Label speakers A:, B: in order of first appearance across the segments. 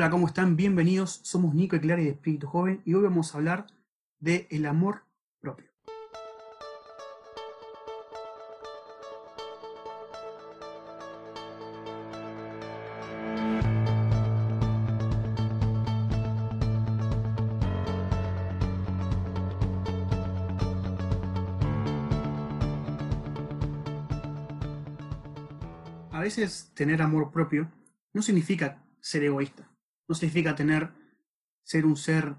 A: Hola, ¿cómo están? Bienvenidos. Somos Nico y de Espíritu Joven y hoy vamos a hablar de amor propio. A veces tener amor propio no significa ser egoísta, no significa tener, ser un ser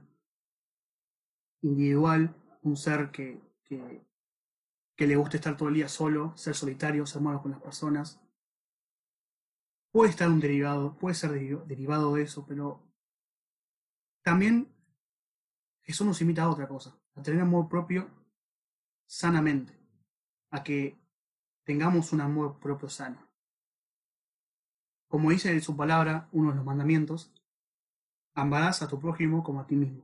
A: individual, un ser que, que, que le guste estar todo el día solo, ser solitario, ser malo con las personas. Puede estar un derivado, puede ser deri- derivado de eso, pero también Jesús nos invita a otra cosa, a tener amor propio sanamente, a que tengamos un amor propio sano. Como dice en su palabra, uno de los mandamientos, amarás a tu prójimo como a ti mismo.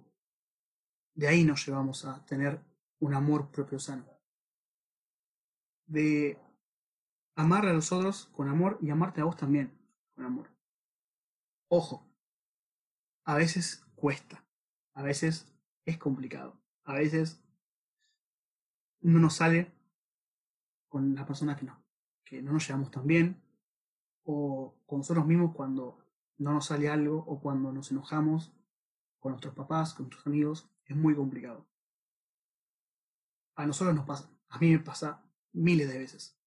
A: De ahí nos llevamos a tener un amor propio sano. De amar a los otros con amor y amarte a vos también con amor. Ojo, a veces cuesta, a veces es complicado, a veces no nos sale con las personas que no, que no nos llevamos tan bien, o con nosotros mismos cuando no nos sale algo o cuando nos enojamos con nuestros papás, con nuestros amigos, es muy complicado. A nosotros nos pasa, a mí me pasa miles de veces.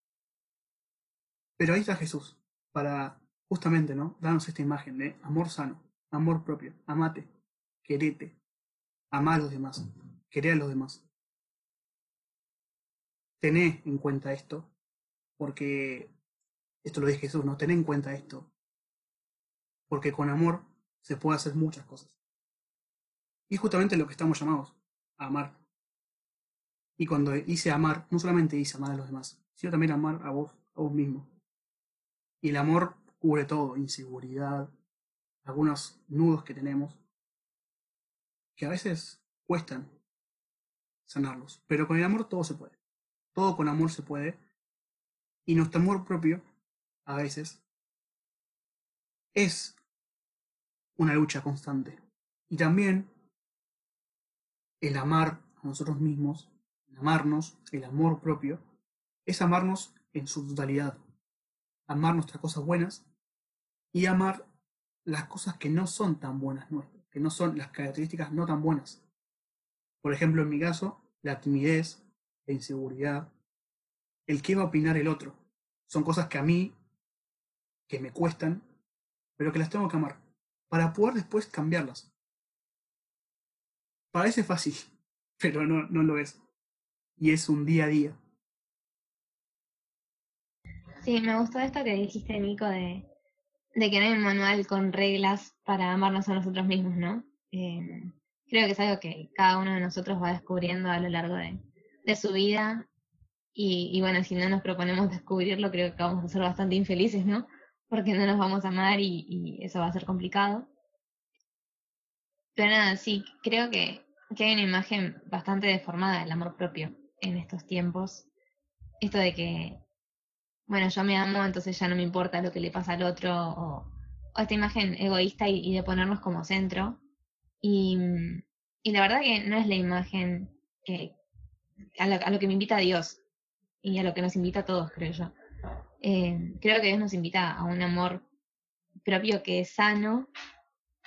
A: Pero ahí está Jesús, para justamente, ¿no? Darnos esta imagen de amor sano, amor propio, amate, querete, amá a los demás, querer a los demás. Tené en cuenta esto, porque esto lo dice Jesús, ¿no? Ten en cuenta esto. Porque con amor se puede hacer muchas cosas. Y justamente lo que estamos llamados, a amar. Y cuando dice amar, no solamente dice amar a los demás, sino también amar a vos, a vos mismo. Y el amor cubre todo, inseguridad, algunos nudos que tenemos, que a veces cuestan sanarlos. Pero con el amor todo se puede. Todo con amor se puede. Y nuestro amor propio a veces, es una lucha constante. Y también el amar a nosotros mismos, el amarnos, el amor propio, es amarnos en su totalidad. Amar nuestras cosas buenas y amar las cosas que no son tan buenas nuestras, que no son las características no tan buenas. Por ejemplo, en mi caso, la timidez, la inseguridad, el qué va a opinar el otro. Son cosas que a mí que me cuestan, pero que las tengo que amar, para poder después cambiarlas. Parece fácil, pero no, no lo es. Y es un día a día.
B: Sí, me gustó esto que dijiste, Nico, de, de que no hay un manual con reglas para amarnos a nosotros mismos, ¿no? Eh, creo que es algo que cada uno de nosotros va descubriendo a lo largo de, de su vida. Y, y bueno, si no nos proponemos descubrirlo, creo que vamos a ser bastante infelices, ¿no? Porque no nos vamos a amar y, eso va a ser complicado. Pero nada, sí, creo que, que hay una imagen bastante deformada del amor propio en estos tiempos. Esto de que bueno, yo me amo, entonces ya no me importa lo que le pasa al otro, o, o esta imagen egoísta y, y, de ponernos como centro. Y, y, la verdad que no es la imagen que, a, lo, a, lo, que me invita Dios y a lo que nos invita a todos, creo yo. Eh, creo que Dios nos invita a un amor propio que es sano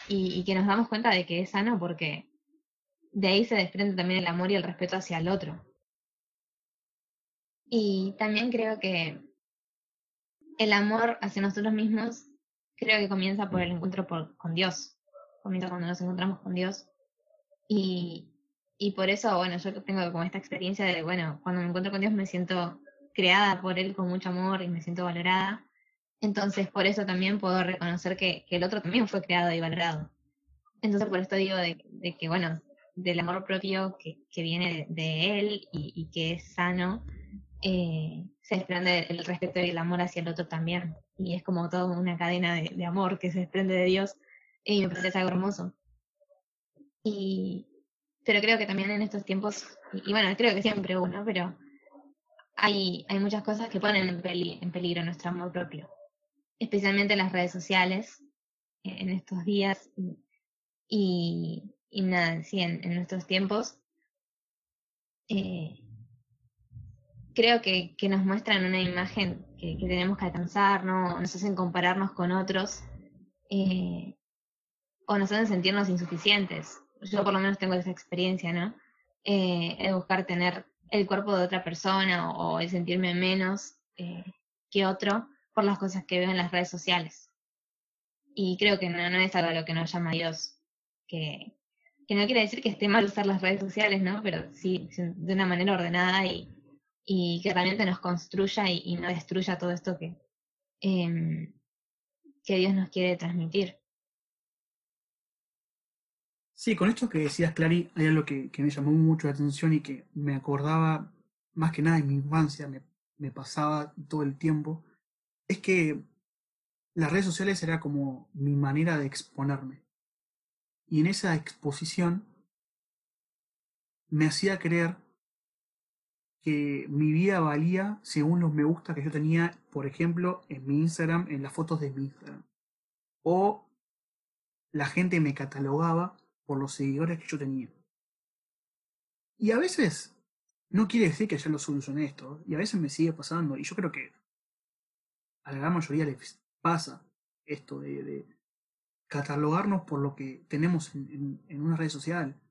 B: y, que nos damos cuenta de que es sano porque de ahí se desprende también el amor y el respeto hacia el otro. Y también creo que el amor hacia nosotros mismos creo que comienza por el encuentro con Dios. Comienza cuando nos encontramos con Dios. Y, y por eso, bueno, yo tengo como esta experiencia de, bueno, cuando me encuentro con Dios me siento creada por Él con mucho amor y me siento valorada. Entonces, por eso también puedo reconocer que, que el otro también fue creado y valorado. Entonces, por esto digo de, de que, bueno, del amor propio que, que viene de, de Él y, y que es sano, eh, se desprende el respeto y el amor hacia el otro también. Y es como toda una cadena de, de amor que se desprende de Dios y me parece algo hermoso. Y, pero creo que también en estos tiempos, y, y bueno, creo que siempre uno, pero hay, hay muchas cosas que ponen en, en peligro nuestro amor propio, especialmente en las redes sociales, en estos días y, nada, sí, en, nuestros tiempos. Eh, creo que, que, nos muestran una imagen que, tenemos que alcanzar, ¿no? Nos hacen compararnos con otros eh, o nos hacen sentirnos insuficientes. Yo por lo menos tengo esa experiencia, ¿no? Eh, el buscar tener el cuerpo de otra persona o, el sentirme menos eh, que otro por las cosas que veo en las redes sociales. Y creo que no, es algo a lo que nos llama Dios, que, que no quiere decir que esté mal usar las redes sociales, ¿no? Pero sí de una manera ordenada y, y que realmente nos construya y, y no destruya todo esto que, eh, que Dios nos quiere transmitir.
A: Sí, con esto que decías, Clary, hay algo que, me llamó mucho la atención y que me acordaba más que nada en mi infancia, me, me pasaba todo el tiempo, es que las redes sociales era como mi manera de exponerme. Y en esa exposición me hacía creer que mi vida valía según los me gusta que yo tenía, por ejemplo, en mi Instagram, en las fotos de mi Instagram. O la gente me catalogaba por los seguidores que yo tenía. Y a veces no quiere decir que ya lo solucioné esto, y a veces me sigue pasando, y yo creo que a la gran mayoría les pasa esto de, catalogarnos por lo que tenemos en, una red social,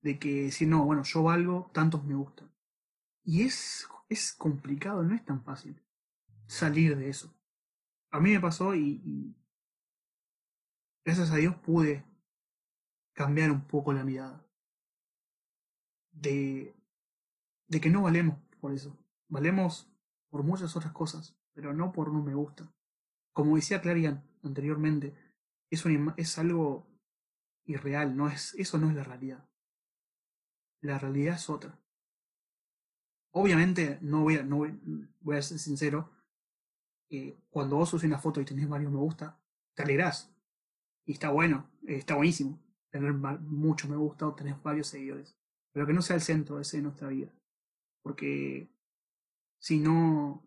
A: de que si no, bueno, yo valgo tantos me gustan. Y es, es complicado, no es tan fácil salir de eso. A mí me pasó y, y gracias a Dios pude cambiar un poco la mirada. De, que no valemos por eso. Valemos por muchas otras cosas, pero no por un me gusta. Como decía Clarian anteriormente, es, una, es algo irreal, no es, eso no es la realidad. La realidad es otra. Obviamente, no voy a, no voy, a ser sincero, eh, cuando vos subes una foto y tenés varios me gusta, te alegrás. Y está bueno, eh, está buenísimo tener mucho me gusta o tener varios seguidores. Pero que no sea el centro ese de nuestra vida. Porque si no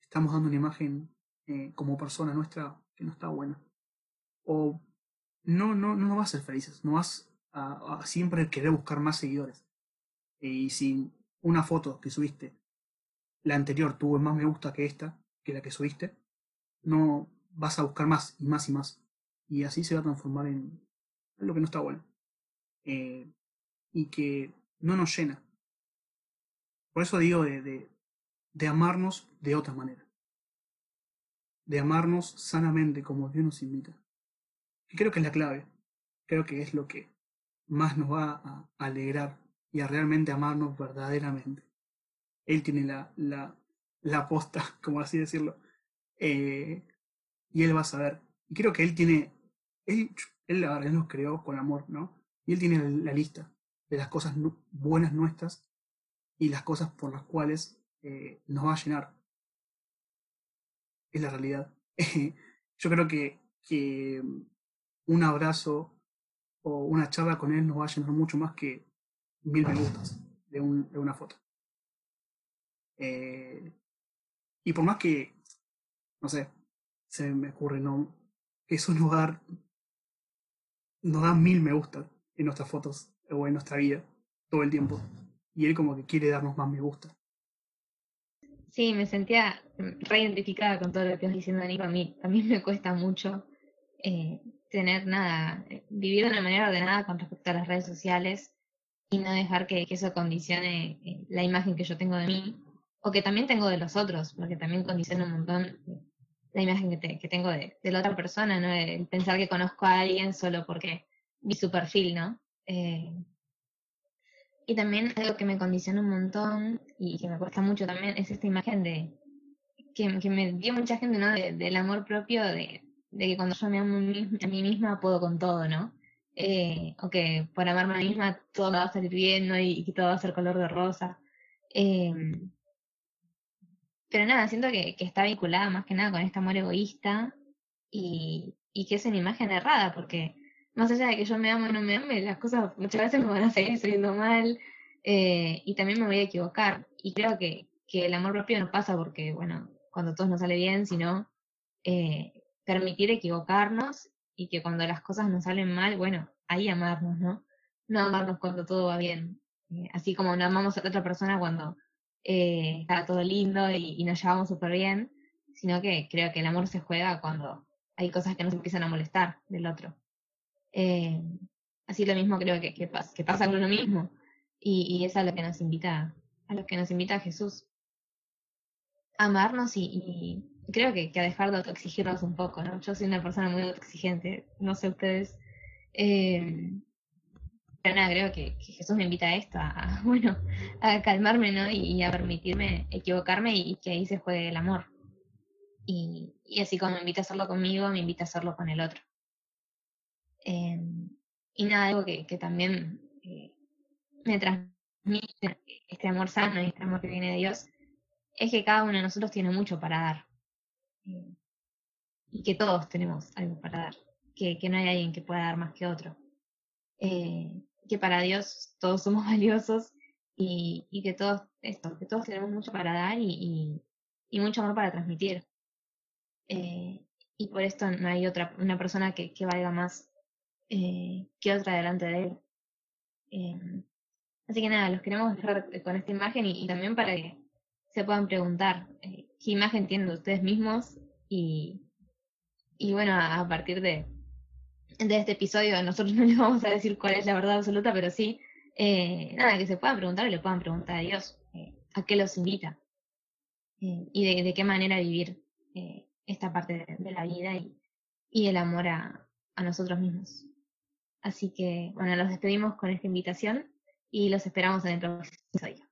A: estamos dando una imagen eh, como persona nuestra que no está buena. O no, no, no nos va a hacer felices, no vas a siempre querer buscar más seguidores. Y si una foto que subiste, la anterior tuvo más me gusta que esta, que la que subiste, no vas a buscar más y más y más. Y así se va a transformar en lo que no está bueno. Eh, y que no nos llena. Por eso digo de, de, amarnos de otra manera. De amarnos sanamente como Dios nos invita. Y creo que es la clave. Creo que es lo que más nos va a alegrar y a realmente amarnos verdaderamente. Él tiene la, la, la posta, como así decirlo, eh, y él va a saber. Y creo que él tiene, él la verdad nos creó con amor, ¿no? Y él tiene la, lista de las cosas buenas nuestras y las cosas por las cuales eh, nos va a llenar. Es la realidad. Yo creo que, que un abrazo o una charla con él nos va a llenar mucho más que mil me gustas de, un, de una foto. Eh, y por más que, no sé, se me ocurre, no, eso nos da, nos da mil me gusta en nuestras fotos o en nuestra vida todo el tiempo. Y él como que quiere darnos más me gusta.
B: Sí, me sentía reidentificada con todo lo que vas diciendo, Nico. A mí también me cuesta mucho eh, tener nada, vivir de una manera ordenada con respecto a las redes sociales y no dejar que, que eso condicione eh, la imagen que yo tengo de mí o que también tengo de los otros, porque también condiciona un montón la imagen que, te, que tengo de, de, la otra persona, ¿no? El pensar que conozco a alguien solo porque vi su perfil, ¿no? Eh, y también algo que me condiciona un montón y que me cuesta mucho también es esta imagen de que, que me dio mucha gente, ¿no? De, del amor propio, de, de que cuando yo me amo a mí misma puedo con todo, ¿no? eh, o que por amarme a mí misma todo va a salir bien ¿no? y, todo va a ser color de rosa. Eh, pero nada, siento que, está vinculada más que nada con este amor egoísta y, que es una imagen errada, porque más allá de que yo me amo y no me ame, las cosas muchas veces me van a seguir saliendo mal eh, y también me voy a equivocar. Y creo que, que el amor propio no pasa porque, bueno, cuando todo nos sale bien, sino eh, permitir equivocarnos y que cuando las cosas nos salen mal, bueno, ahí amarnos, ¿no? No amarnos cuando todo va bien. Eh, así como no amamos a la otra persona cuando eh, está todo lindo y, nos llevamos súper bien, sino que creo que el amor se juega cuando hay cosas que nos empiezan a molestar del otro. Eh, así lo mismo creo que, que, pasa con uno mismo. Y, y es a lo que nos invita, a lo que nos invita Jesús. Amarnos y, creo que, que, a dejar de autoexigirnos un poco, ¿no? Yo soy una persona muy autoexigente, no sé ustedes. Eh, pero nada, creo que, Jesús me invita a esto, a, bueno, a calmarme, ¿no? Y, a permitirme equivocarme y, que ahí se juegue el amor. Y, así como me invita a hacerlo conmigo, me invita a hacerlo con el otro. Eh, y nada, algo que, también eh, me transmite este amor sano y este amor que viene de Dios, es que cada uno de nosotros tiene mucho para dar. Eh, y que todos tenemos algo para dar. Que, que no hay alguien que pueda dar más que otro. Eh, que para Dios todos somos valiosos y, y, que todos esto, que todos tenemos mucho para dar y, y, mucho amor para transmitir. Eh, y por esto no hay otra, una persona que, que valga más eh, que otra delante de él. Eh, así que nada, los queremos dejar con esta imagen y, también para que se puedan preguntar eh, qué imagen tienen de ustedes mismos y, y bueno, a partir de, de este episodio, nosotros no les vamos a decir cuál es la verdad absoluta, pero sí, eh, nada, que se puedan preguntar y le puedan preguntar a Dios eh, a qué los invita eh, y de, qué manera vivir esta parte de, la vida y, y el amor a, a nosotros mismos. Así que, bueno, los despedimos con esta invitación y los esperamos en el próximo episodio.